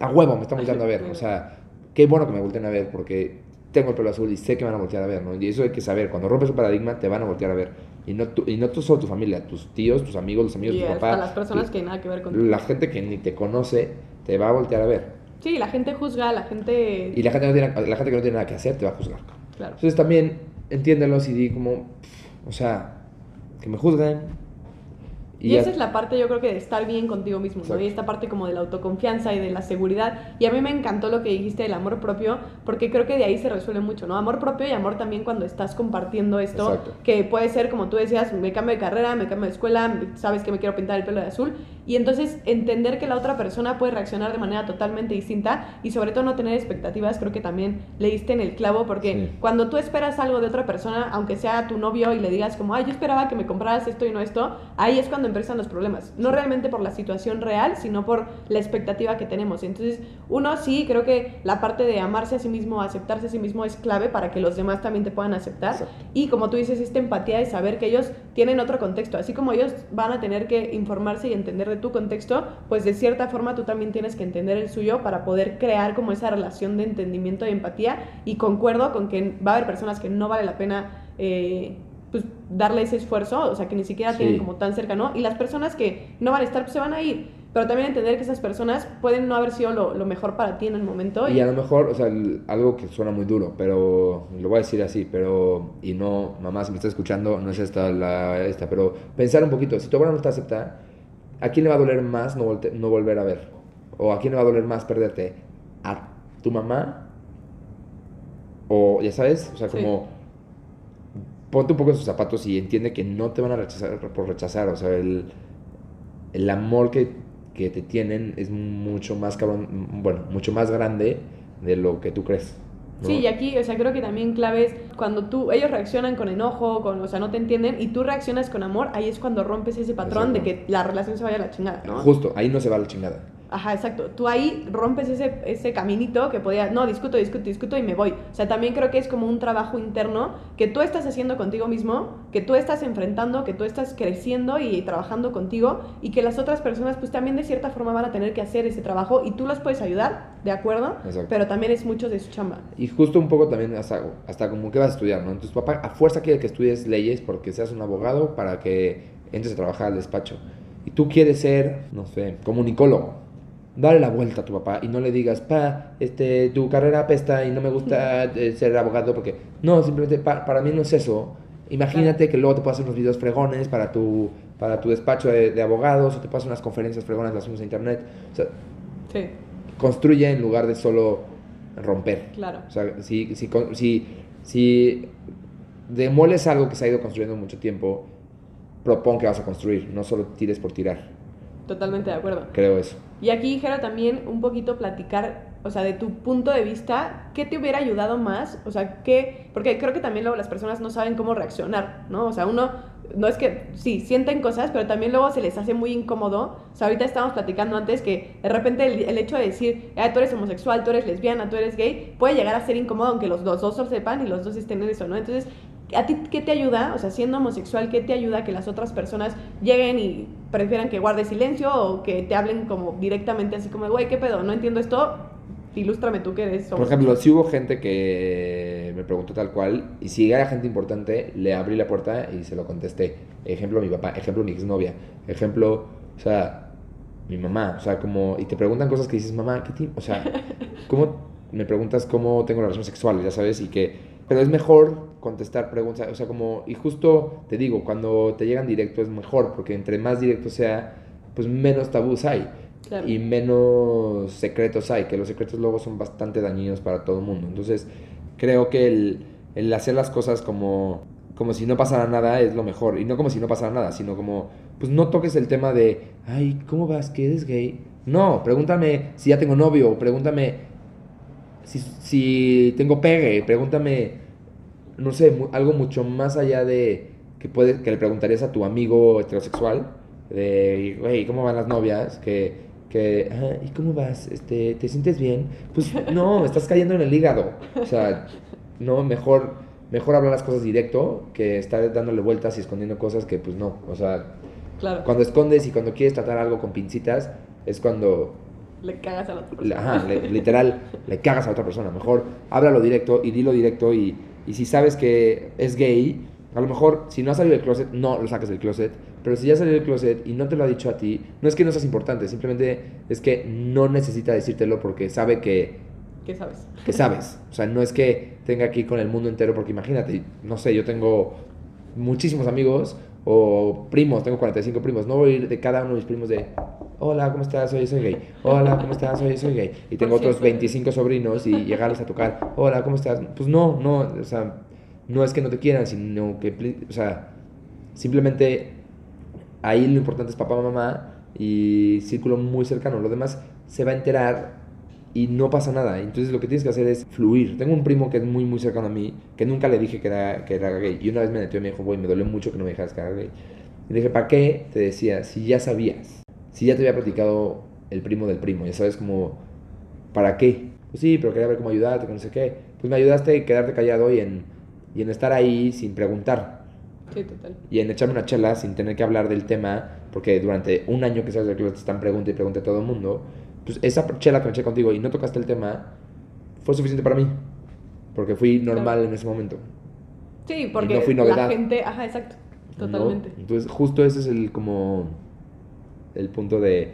a huevo me están volteando a ver, o sea, qué bueno que me volteen a ver porque tengo el pelo azul y sé que me van a voltear a ver, ¿no? Y eso hay que saber, cuando rompes un paradigma te van a voltear a ver. Y no, tú, y no tú solo tu familia, tus tíos, tus amigos, los amigos de tu hasta papá. las personas que nada que ver con La gente que ni te conoce te va a voltear a ver. Sí, la gente juzga, la gente... Y la gente, no tiene, la gente que no tiene nada que hacer te va a juzgar. Claro. Entonces también entiéndelos y di como, pff, o sea, que me juzguen. Y, esa es la parte, yo creo que de estar bien contigo mismo. Y esta parte como de la autoconfianza y de la seguridad. Y a mí me encantó lo que dijiste del amor propio, porque creo que de ahí se resuelve mucho, ¿no? Amor propio y amor también cuando estás compartiendo esto, Exacto. que puede ser, como tú decías, me cambio de carrera, me cambio de escuela, sabes que me quiero pintar el pelo de azul. Y entonces entender que la otra persona puede reaccionar de manera totalmente distinta y sobre todo no tener expectativas, creo que también le diste en el clavo, porque Sí. cuando tú esperas algo de otra persona, aunque sea tu novio y le digas como, ay, yo esperaba que me compraras esto y no esto, ahí es cuando empiezan los problemas. No realmente por la situación real, sino por la expectativa que tenemos. Entonces, uno sí, creo que la parte de amarse a sí mismo, aceptarse a sí mismo es clave para que los demás también te puedan aceptar. Exacto. Y como tú dices, esta empatía de saber que ellos tienen otro contexto. Así como ellos van a tener que informarse y entender de tu contexto, pues de cierta forma tú también tienes que entender el suyo para poder crear como esa relación de entendimiento y empatía. Y concuerdo con que va a haber personas que no vale la pena eh, pues, darle ese esfuerzo, o sea, que ni siquiera Sí. tienen como tan cercano. Y las personas que no van a estar, pues se van a ir. Pero también entender que esas personas pueden no haber sido lo, lo mejor para ti en el momento. Y a lo mejor, o sea, algo que suena muy duro, pero lo voy a decir así, pero, y no, mamá, si me está escuchando, no es esta la esta, pero pensar un poquito, si tu abuela no te acepta, ¿a quién le va a doler más no, volte- no volver a ver? ¿O a quién le va a doler más perderte? ¿A tu mamá? O, ya sabes, o sea, Sí. como, ponte un poco en sus zapatos y entiende que no te van a rechazar por rechazar, o sea, el, el amor que, que te tienen es mucho más cabrón, bueno, mucho más grande de lo que tú crees. ¿No? Sí, y aquí, o sea, creo que también clave es cuando tú, ellos reaccionan con enojo, con, o sea, no te entienden, y tú reaccionas con amor, ahí es cuando rompes ese patrón de que la relación se vaya a la chingada, ¿no? Justo, ahí no se va la chingada. Ajá, exacto. Tú ahí rompes ese, ese caminito que podía, no, discuto, discuto, discuto y me voy. O sea, también creo que es como un trabajo interno que tú estás haciendo contigo mismo, que tú estás enfrentando, que tú estás creciendo y trabajando contigo y que las otras personas pues también de cierta forma van a tener que hacer ese trabajo y tú los puedes ayudar, ¿de acuerdo? Exacto. Pero también es mucho de su chamba. Y justo un poco también hasta, hasta como que vas a estudiar, ¿no? Entonces papá a fuerza quiere que estudies leyes porque seas un abogado para que entres a trabajar al despacho. Y tú quieres ser, no sé, comunicólogo. Dale la vuelta a tu papá y no le digas, pa, este, tu carrera apesta y no me gusta eh, ser abogado porque... No, simplemente pa- para mí no es eso. Imagínate que luego te puedo hacer unos videos fregones para tu, para tu despacho de, de abogados o te puedo hacer unas conferencias fregones, las hacemos en internet. O sea, Sí, construye en lugar de solo romper. claro. O sea, si, si, si, si demoles algo que se ha ido construyendo mucho tiempo, propon que vas a construir, no solo tires por tirar. Totalmente de acuerdo. Creo eso. Y aquí, Jera, también un poquito platicar, o sea, de tu punto de vista, ¿qué te hubiera ayudado más? O sea, ¿qué? Porque creo que también luego las personas no saben cómo reaccionar, ¿no? O sea, uno, no es que, sí, sienten cosas, pero también luego se les hace muy incómodo. O sea, ahorita estábamos platicando antes que de repente el, el hecho de decir, ah, tú eres homosexual, tú eres lesbiana, tú eres gay, puede llegar a ser incómodo aunque los dos, dos lo sepan y los dos estén en eso, ¿no? Entonces, ¿A ti qué te ayuda? O sea, siendo homosexual, ¿qué te ayuda a que las otras personas lleguen y prefieran que guardes silencio o que te hablen como directamente así como, güey, ¿qué pedo? No entiendo esto, ilústrame tú que eres Por homosexual". ejemplo, si hubo gente que me preguntó tal cual, y si era gente importante, le abrí la puerta y se lo contesté. Ejemplo, mi papá, ejemplo, mi exnovia, ejemplo, o sea, mi mamá, o sea, como, y te preguntan cosas que dices, mamá, ¿qué ti-?" O sea, ¿cómo me preguntas cómo tengo relaciones sexuales, ya sabes? Y que, pero es mejor contestar preguntas, o sea, como, y justo te digo, cuando te llegan directo es mejor, porque entre más directo sea, pues menos tabús hay Claro. y menos secretos hay, que los secretos luego son bastante dañinos para todo el mundo. Entonces, creo que el, el hacer las cosas como, como si no pasara nada es lo mejor. Y no como si no pasara nada, sino como, pues no toques el tema de, ay, ¿cómo vas? ¿Que eres gay? No, pregúntame si ya tengo novio, o pregúntame si, si tengo pegue, pregúntame, no sé, mu- algo mucho más allá de que, puedes, que le preguntarías a tu amigo heterosexual, de, güey, ¿cómo van las novias? Que, que "Ah, ¿y cómo vas? Este, ¿Te sientes bien? Pues no, (laughs) estás cayendo en el hígado. O sea, no, mejor, mejor hablar las cosas directo que estar dándole vueltas y escondiendo cosas que pues no. O sea, Claro, cuando escondes y cuando quieres tratar algo con pincitas, es cuando le cagas a la otra persona. ajá, le- literal, le cagas a otra persona. Mejor háblalo directo y dilo directo. Y, y si sabes que es gay, A lo mejor, si no has salido del closet, no lo saques del closet. Pero si ya salió del closet y no te lo ha dicho a ti, no es que no seas importante, simplemente es que no necesita decírtelo porque sabe que, ¿Qué sabes? que sabes. O sea, no es que tenga que ir con el mundo entero, porque imagínate, no sé, yo tengo muchísimos amigos o primos, tengo 45 primos. No voy a ir de cada uno de mis primos de, hola, ¿cómo estás? Soy, soy gay. Hola, ¿cómo (laughs) estás? Soy, soy gay. Y tengo otros siempre. 25 sobrinos y llegarles a tocar, hola, ¿cómo estás? Pues no, no, o sea, no es que no te quieran, sino que, o sea, simplemente ahí lo importante es papá, mamá y círculo muy cercano. Lo demás se va a enterar y no pasa nada. Entonces lo que tienes que hacer es fluir. Tengo un primo que es muy, muy cercano a mí, que nunca le dije que era, que era gay. Y una vez me metió y me dijo, güey, me dolió mucho que no me dijeras que era gay. Y le dije, ¿para qué te decía? Si ya sabías. Si ya te había platicado el primo del primo. Ya sabes como, ¿para qué? Pues sí, pero quería ver cómo ayudarte, que no sé qué. Pues me ayudaste en quedarte callado y en, y en estar ahí sin preguntar Sí, total. y en echarme una chela sin tener que hablar del tema, porque durante un año que sabes del club te están pregunta y pregunta a todo el mundo, pues esa chela que me eché contigo y no tocaste el tema fue suficiente para mí, porque fui normal en ese momento. Sí, porque no fui la gente, ajá, exacto, ¿no? totalmente. Entonces, justo ese es el como el punto de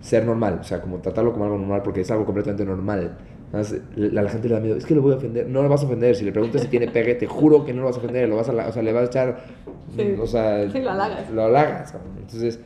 ser normal, o sea, como tratarlo como algo normal, porque es algo completamente normal. La, la gente le da miedo, es que lo voy a ofender. No lo vas a ofender. Si le preguntas si tiene pegue, te juro que no lo vas a ofender. Lo vas a, o sea, le vas a echar. Sí. O sea, Sí, lo halagas. Lo halagas. Entonces,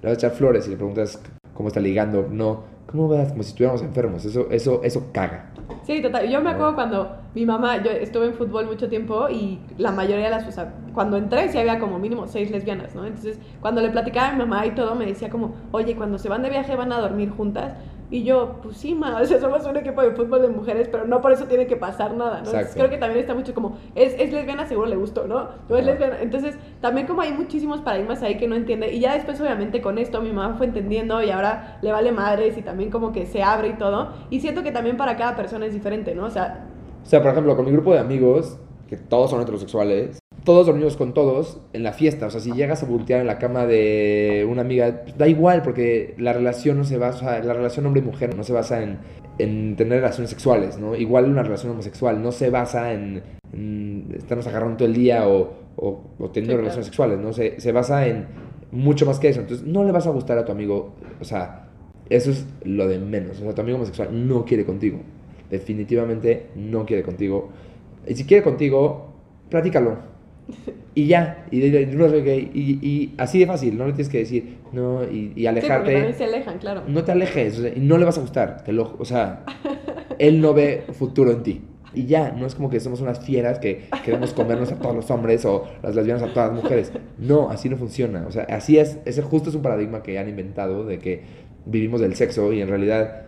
le vas a echar flores y le preguntas cómo está ligando. No, ¿cómo vas? Como si estuviéramos enfermos. Eso, eso, eso caga. Sí, total. Yo me acuerdo cuando mi mamá, yo estuve en fútbol mucho tiempo y la mayoría de las, o sea, cuando entré sí había como mínimo seis lesbianas, ¿no? Entonces, cuando le platicaba a mi mamá y todo, me decía como, oye, cuando se van de viaje van a dormir juntas. Y yo, pues sí, ma, (laughs) o sea, somos un equipo de fútbol de mujeres, pero no por eso tiene que pasar nada, ¿no? Entonces, creo que también está mucho como, es, es lesbiana, seguro le gustó, ¿no? O es lesbiana. Entonces, también como hay muchísimos paradigmas ahí que no entiende. Y ya después, obviamente, con esto mi mamá fue entendiendo y ahora le vale madres y también como que se abre y todo. Y siento que también para cada persona es diferente, ¿no? O sea, O sea, por ejemplo, con mi grupo de amigos, que todos son heterosexuales, todos dormimos con todos en la fiesta. O sea, si llegas a voltear en la cama de una amiga, pues, da igual, porque la relación no se basa, la relación hombre y mujer no se basa en, en tener relaciones sexuales, ¿no? Igual una relación homosexual no se basa en, en estarnos agarrando todo el día o, o, o teniendo Sí, claro. relaciones sexuales, ¿no? Se, se basa en mucho más que eso. Entonces, no le vas a gustar a tu amigo, o sea, eso es lo de menos. O sea, tu amigo homosexual no quiere contigo. Definitivamente no quiere contigo. Y si quiere contigo, platícalo. Y ya. Y no gay. Y, y así de fácil. No le tienes que decir, no, y, y sí, alejarte. también se alejan, claro. no te alejes. o sea, y no le vas a gustar. Te lo, o sea, él no ve futuro en ti. Y ya, no es como que somos unas fieras que queremos comernos a todos los hombres o las lesbianas a todas las mujeres. No, así no funciona. O sea, así es. Ese justo es un paradigma que han inventado de que vivimos del sexo y en realidad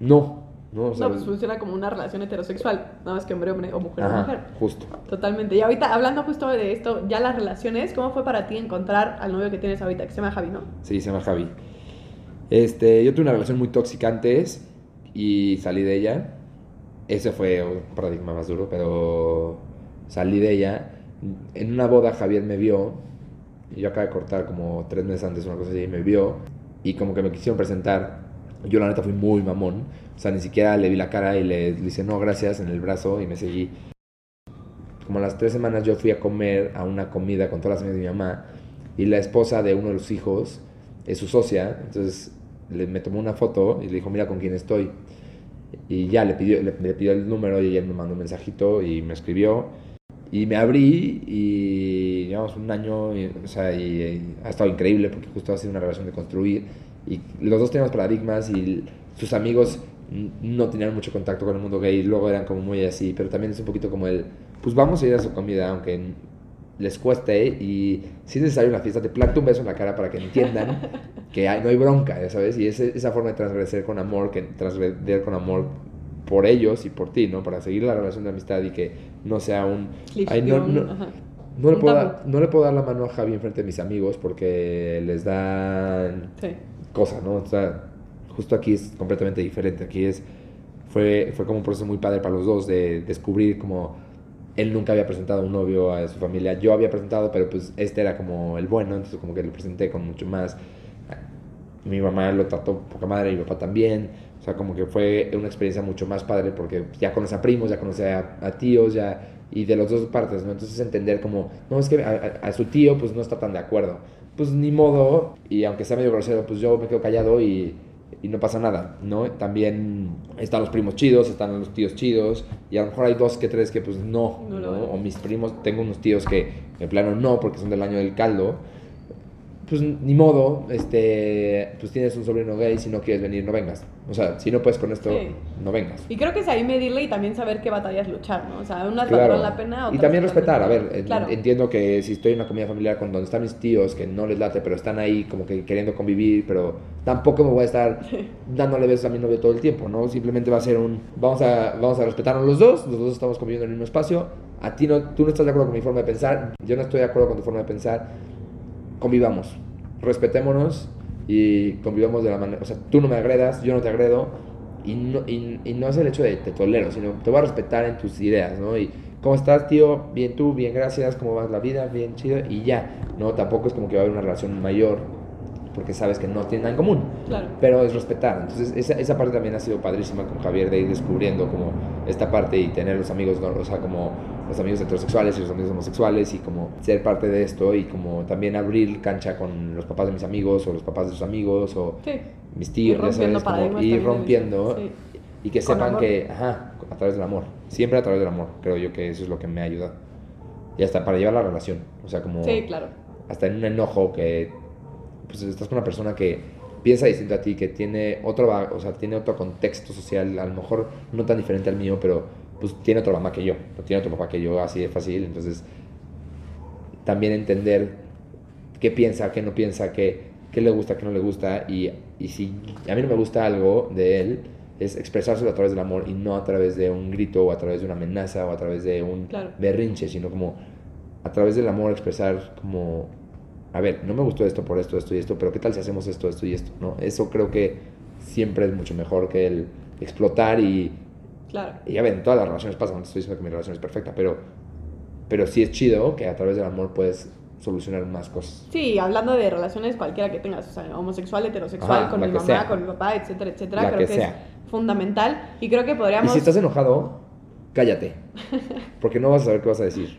no. No, o sea, No, pues funciona como una relación heterosexual, nada más que hombre-hombre o mujer-mujer. ajá, justo. Totalmente. Y ahorita, hablando justo de esto, ya las relaciones, ¿cómo fue para ti encontrar al novio que tienes ahorita, que se llama Javi, no? Sí, se llama Javi. Este, yo tuve una relación muy tóxica antes y salí de ella. Ese fue un paradigma más duro, pero salí de ella. En una boda Javier me vio, y yo acabo de cortar como tres meses antes, una cosa así, me vio y como que me quisieron presentar. Yo la neta fui muy mamón, o sea, ni siquiera le vi la cara y le, le no, gracias en el brazo y me seguí. Como a las tres semanas yo fui a comer a una comida con todas las amigas de mi mamá y la esposa de uno de los hijos es su socia, entonces le, me tomó una foto y le dijo, mira con quién estoy. Y ya le pidió, le, le pidió el número y ella me mandó un mensajito y me escribió. Y me abrí y llevamos un año, y, o sea, y, y ha estado increíble porque justo ha sido una relación de construir. Y los dos teníamos paradigmas y sus amigos no tenían mucho contacto con el mundo gay, luego eran como muy así, pero también es un poquito como el, pues vamos a ir a su comida, aunque les cueste, y si es necesario una fiesta, te planto un beso en la cara para que entiendan (laughs) que hay- no hay bronca, ya sabes, y ese- esa forma de transgredir con amor, que transgredir con amor por ellos y por ti, ¿no? Para seguir la relación de amistad y que no sea un... Ay, no, no, no le, puedo dar, no le puedo dar la mano a Javi enfrente de mis amigos porque les dan Sí. Cosas, ¿no? O sea, justo aquí es completamente diferente. Aquí es, fue, fue como un proceso muy padre para los dos de descubrir como él nunca había presentado un novio a su familia. Yo había presentado, pero pues este era como el bueno, entonces como que lo presenté con mucho más. Mi mamá lo trató poca madre, mi papá también. O sea, como que fue una experiencia mucho más padre porque ya conoce a primos, ya conoce a, a tíos, ya y de las dos partes, ¿no? Entonces entender como, no, es que a, a- a su tío pues no está tan de acuerdo. Pues ni modo, y aunque sea medio grosero, pues yo me quedo callado y, y no pasa nada, ¿no? También están los primos chidos, están los tíos chidos, y a lo mejor hay dos que tres que pues no, No. O mis primos, tengo unos tíos que de plano no, porque son del año del caldo. Pues ni modo, este, pues tienes un sobrino gay, si no quieres venir, no vengas. O sea, si no puedes con esto, Sí. no vengas. Y creo que es ahí medirle y también saber qué batallas luchar, ¿no? O sea, unas Claro. valdrán la pena, Y también respetar, a ver, Claro. entiendo que si estoy en una comida familiar con donde están mis tíos que no les late, pero están ahí como que queriendo convivir, pero tampoco me voy a estar (laughs) dándole besos a mi novio todo el tiempo, ¿no? Simplemente va a ser un, vamos a, vamos a respetarnos los dos, los dos estamos conviviendo en el mismo espacio, a ti no, tú no estás de acuerdo con mi forma de pensar, yo no estoy de acuerdo con tu forma de pensar, convivamos, respetémonos y convivamos de la manera, o sea, tú no me agredas, yo no te agredo, y no, y, y no es el hecho de te tolero, sino te voy a respetar en tus ideas, ¿no? Y ¿cómo estás, tío? Bien tú, bien, gracias, ¿cómo va la vida? Bien, chido, y ya, ¿no? Tampoco es como que va a haber una relación mayor, porque sabes que no tienen nada en común, Claro. pero es respetar. Entonces, esa, esa parte también ha sido padrísima con Javier de ir descubriendo como esta parte y tener los amigos, ¿no? o sea, como los amigos heterosexuales y los amigos homosexuales y como ser parte de esto y como también abrir cancha con los papás de mis amigos o los papás de sus amigos o Sí. mis tíos, ya rompiendo sabes, como ir rompiendo sí. y que Con sepan amor. que, ajá, a través del amor, siempre a través del amor, creo yo que eso es lo que me ayuda. Y hasta para llevar la relación, o sea, como Sí, claro. hasta en un enojo que pues estás con una persona que piensa distinto a ti, que tiene otro, o sea, tiene otro contexto social, a lo mejor no tan diferente al mío, pero pues tiene otra mamá que yo, o tiene otro papá que yo, así de fácil, entonces también entender qué piensa, qué no piensa, qué, qué le gusta, qué no le gusta, y, y si a mí no me gusta algo de él, es expresárselo a través del amor y no a través de un grito o a través de una amenaza o a través de un Claro. berrinche, sino como a través del amor expresar como, a ver, no me gustó esto por esto, esto y esto, pero ¿qué tal si hacemos esto, esto y esto? ¿no? Eso creo que siempre es mucho mejor que el explotar y, Claro. y ya ven, en todas las relaciones pasan, no estoy diciendo que mi relación es perfecta, pero, pero sí es chido que a través del amor puedes solucionar más cosas. Sí, hablando de relaciones cualquiera que tengas, o sea, homosexual, heterosexual, Ajá, con mi mamá, sea. con mi papá, etcétera, etcétera, La creo que que, sea. es fundamental y creo que Y podríamos... si estás enojado, cállate, (laughs) porque no vas a saber qué vas a decir.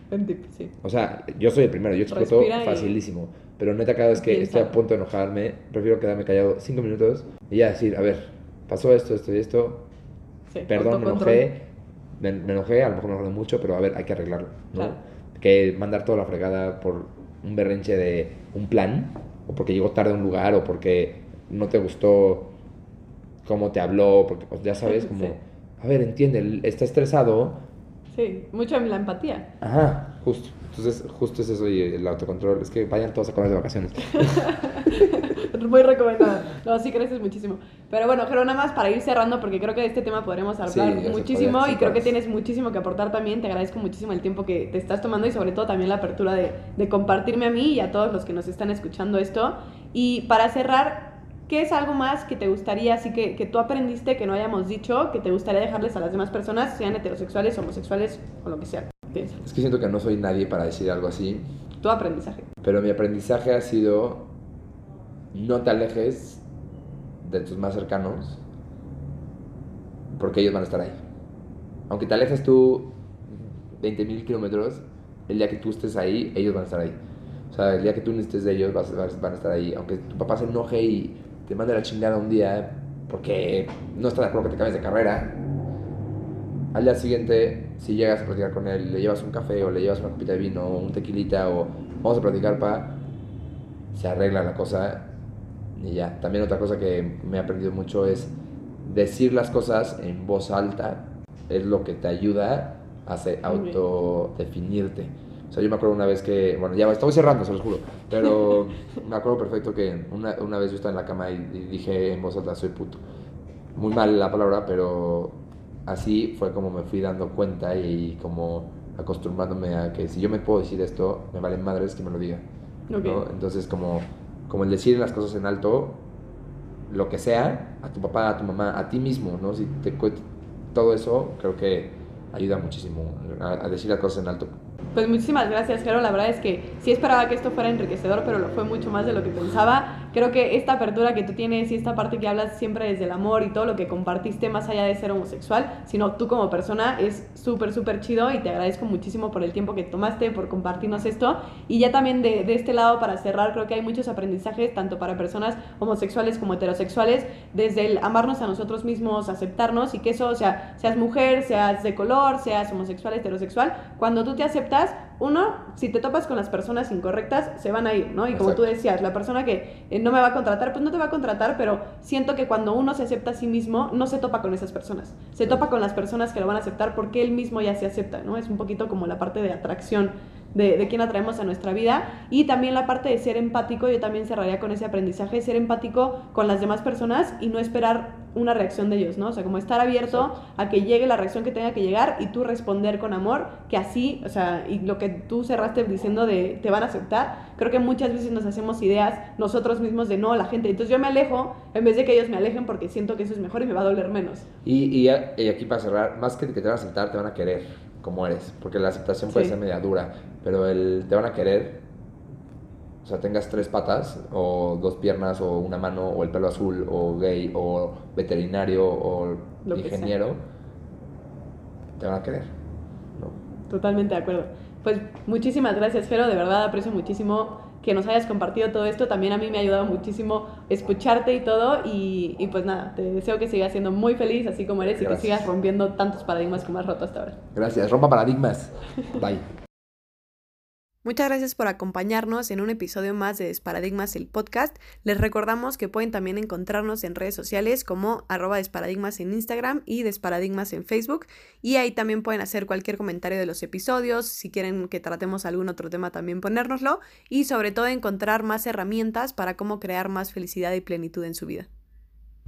Sí. O sea, yo soy el primero, yo exploto Respira y- facilísimo. Pero neta, cada vez que Piensa. estoy a punto de enojarme, prefiero quedarme callado cinco minutos y ya decir, a ver, pasó esto, esto y esto, sí, perdón, me enojé, me, me enojé, a lo mejor me enojé mucho, pero a ver, hay que arreglarlo, ¿no? Claro. Que mandar toda la fregada por un berrinche de un plan, o porque llegó tarde a un lugar, o porque no te gustó cómo te habló, porque pues, ya sabes, como, Sí. a ver, entiende, está estresado, Sí, mucho la empatía. Ajá, justo. Entonces, justo es eso y el autocontrol. Es que vayan todos a comer de vacaciones. (laughs) Muy recomendado. No, sí creces muchísimo. Pero bueno, Jero, nada más para ir cerrando, porque creo que de este tema podremos hablar Sí, muchísimo y creo que tienes muchísimo que aportar también. Te agradezco muchísimo el tiempo que te estás tomando y sobre todo también la apertura de, de compartirme a mí y a todos los que nos están escuchando esto. Y para cerrar, ¿qué es algo más que te gustaría, así que, que tú aprendiste, que no hayamos dicho, que te gustaría dejarles a las demás personas, sean heterosexuales, homosexuales o lo que sea? Piensa. Es que siento que no soy nadie para decir algo así. Tu aprendizaje. Pero mi aprendizaje ha sido no te alejes de tus más cercanos porque ellos van a estar ahí. Aunque te alejes tú 20.000 kilómetros, el día que tú estés ahí, ellos van a estar ahí. O sea, el día que tú necesites de ellos, vas- vas- van a estar ahí. Aunque tu papá se enoje y te mande la chingada un día porque no está de acuerdo que te cambies de carrera, al día siguiente, si llegas a platicar con él, le llevas un café o le llevas una copita de vino o un tequilita o vamos a platicar pa, se arregla la cosa y ya. También otra cosa que me he aprendido mucho es decir las cosas en voz alta es lo que te ayuda a autodefinirte. O sea, yo me acuerdo una vez que, bueno, ya estoy cerrando, se los juro, pero (laughs) me acuerdo perfecto que una, una vez yo estaba en la cama y, y dije en voz alta, soy puto. Muy mal la palabra, pero así fue como me fui dando cuenta y como acostumbrándome a que si yo me puedo decir esto, me valen madres que me lo diga. Ok. ¿no? Entonces, como, como el decir las cosas en alto, lo que sea, a tu papá, a tu mamá, a ti mismo, ¿no? Si te todo eso, creo que ayuda muchísimo a, a decir las cosas en alto. Pues muchísimas gracias, Jero. La verdad es que sí esperaba que esto fuera enriquecedor, pero lo fue mucho más de lo que pensaba. Creo que esta apertura que tú tienes y esta parte que hablas siempre desde el amor y todo lo que compartiste más allá de ser homosexual, sino tú como persona es súper, súper chido y te agradezco muchísimo por el tiempo que tomaste, por compartirnos esto. Y ya también de, de este lado, para cerrar, creo que hay muchos aprendizajes, tanto para personas homosexuales como heterosexuales, desde el amarnos a nosotros mismos, aceptarnos y que eso, o sea, seas mujer, seas de color, seas homosexual, heterosexual, cuando tú te aceptas, uno, si te topas con las personas incorrectas, se van a ir, ¿no? Y como tú decías, la persona que eh, no me va a contratar, pues no te va a contratar, pero siento que cuando uno se acepta a sí mismo, no se topa con esas personas. Se topa con las personas que lo van a aceptar porque él mismo ya se acepta, ¿no? Es un poquito como la parte de atracción de, de quién atraemos a nuestra vida. Y también la parte de ser empático, yo también cerraría con ese aprendizaje, ser empático con las demás personas y no esperar una reacción de ellos, ¿no? O sea, como estar abierto a que llegue la reacción que tenga que llegar y tú responder con amor, que así, o sea, y lo que tú cerraste diciendo de te van a aceptar, creo que muchas veces nos hacemos ideas nosotros mismos de no, la gente, entonces yo me alejo en vez de que ellos me alejen porque siento que eso es mejor y me va a doler menos. Y, y, y aquí para cerrar, más que que te van a aceptar, te van a querer como eres, porque la aceptación puede Sí. ser media dura, pero el te van a querer, o sea, tengas tres patas, o dos piernas, o una mano, o el pelo azul, o gay, o veterinario, o Lo ingeniero, te van a querer. ¿no? Totalmente de acuerdo. Pues muchísimas gracias, Jero. De verdad aprecio muchísimo que nos hayas compartido todo esto. También a mí me ha ayudado muchísimo escucharte y todo. Y, y pues nada, te deseo que sigas siendo muy feliz así como eres y que sigas rompiendo tantos paradigmas como has roto hasta ahora. Gracias, rompa paradigmas. (laughs) Bye. Muchas gracias por acompañarnos en un episodio más de Desparadigmas, el podcast. Les recordamos que pueden también encontrarnos en redes sociales como arroba Desparadigmas en Instagram y Desparadigmas en Facebook. Y ahí también pueden hacer cualquier comentario de los episodios, si quieren que tratemos algún otro tema también ponérnoslo. Y sobre todo encontrar más herramientas para cómo crear más felicidad y plenitud en su vida.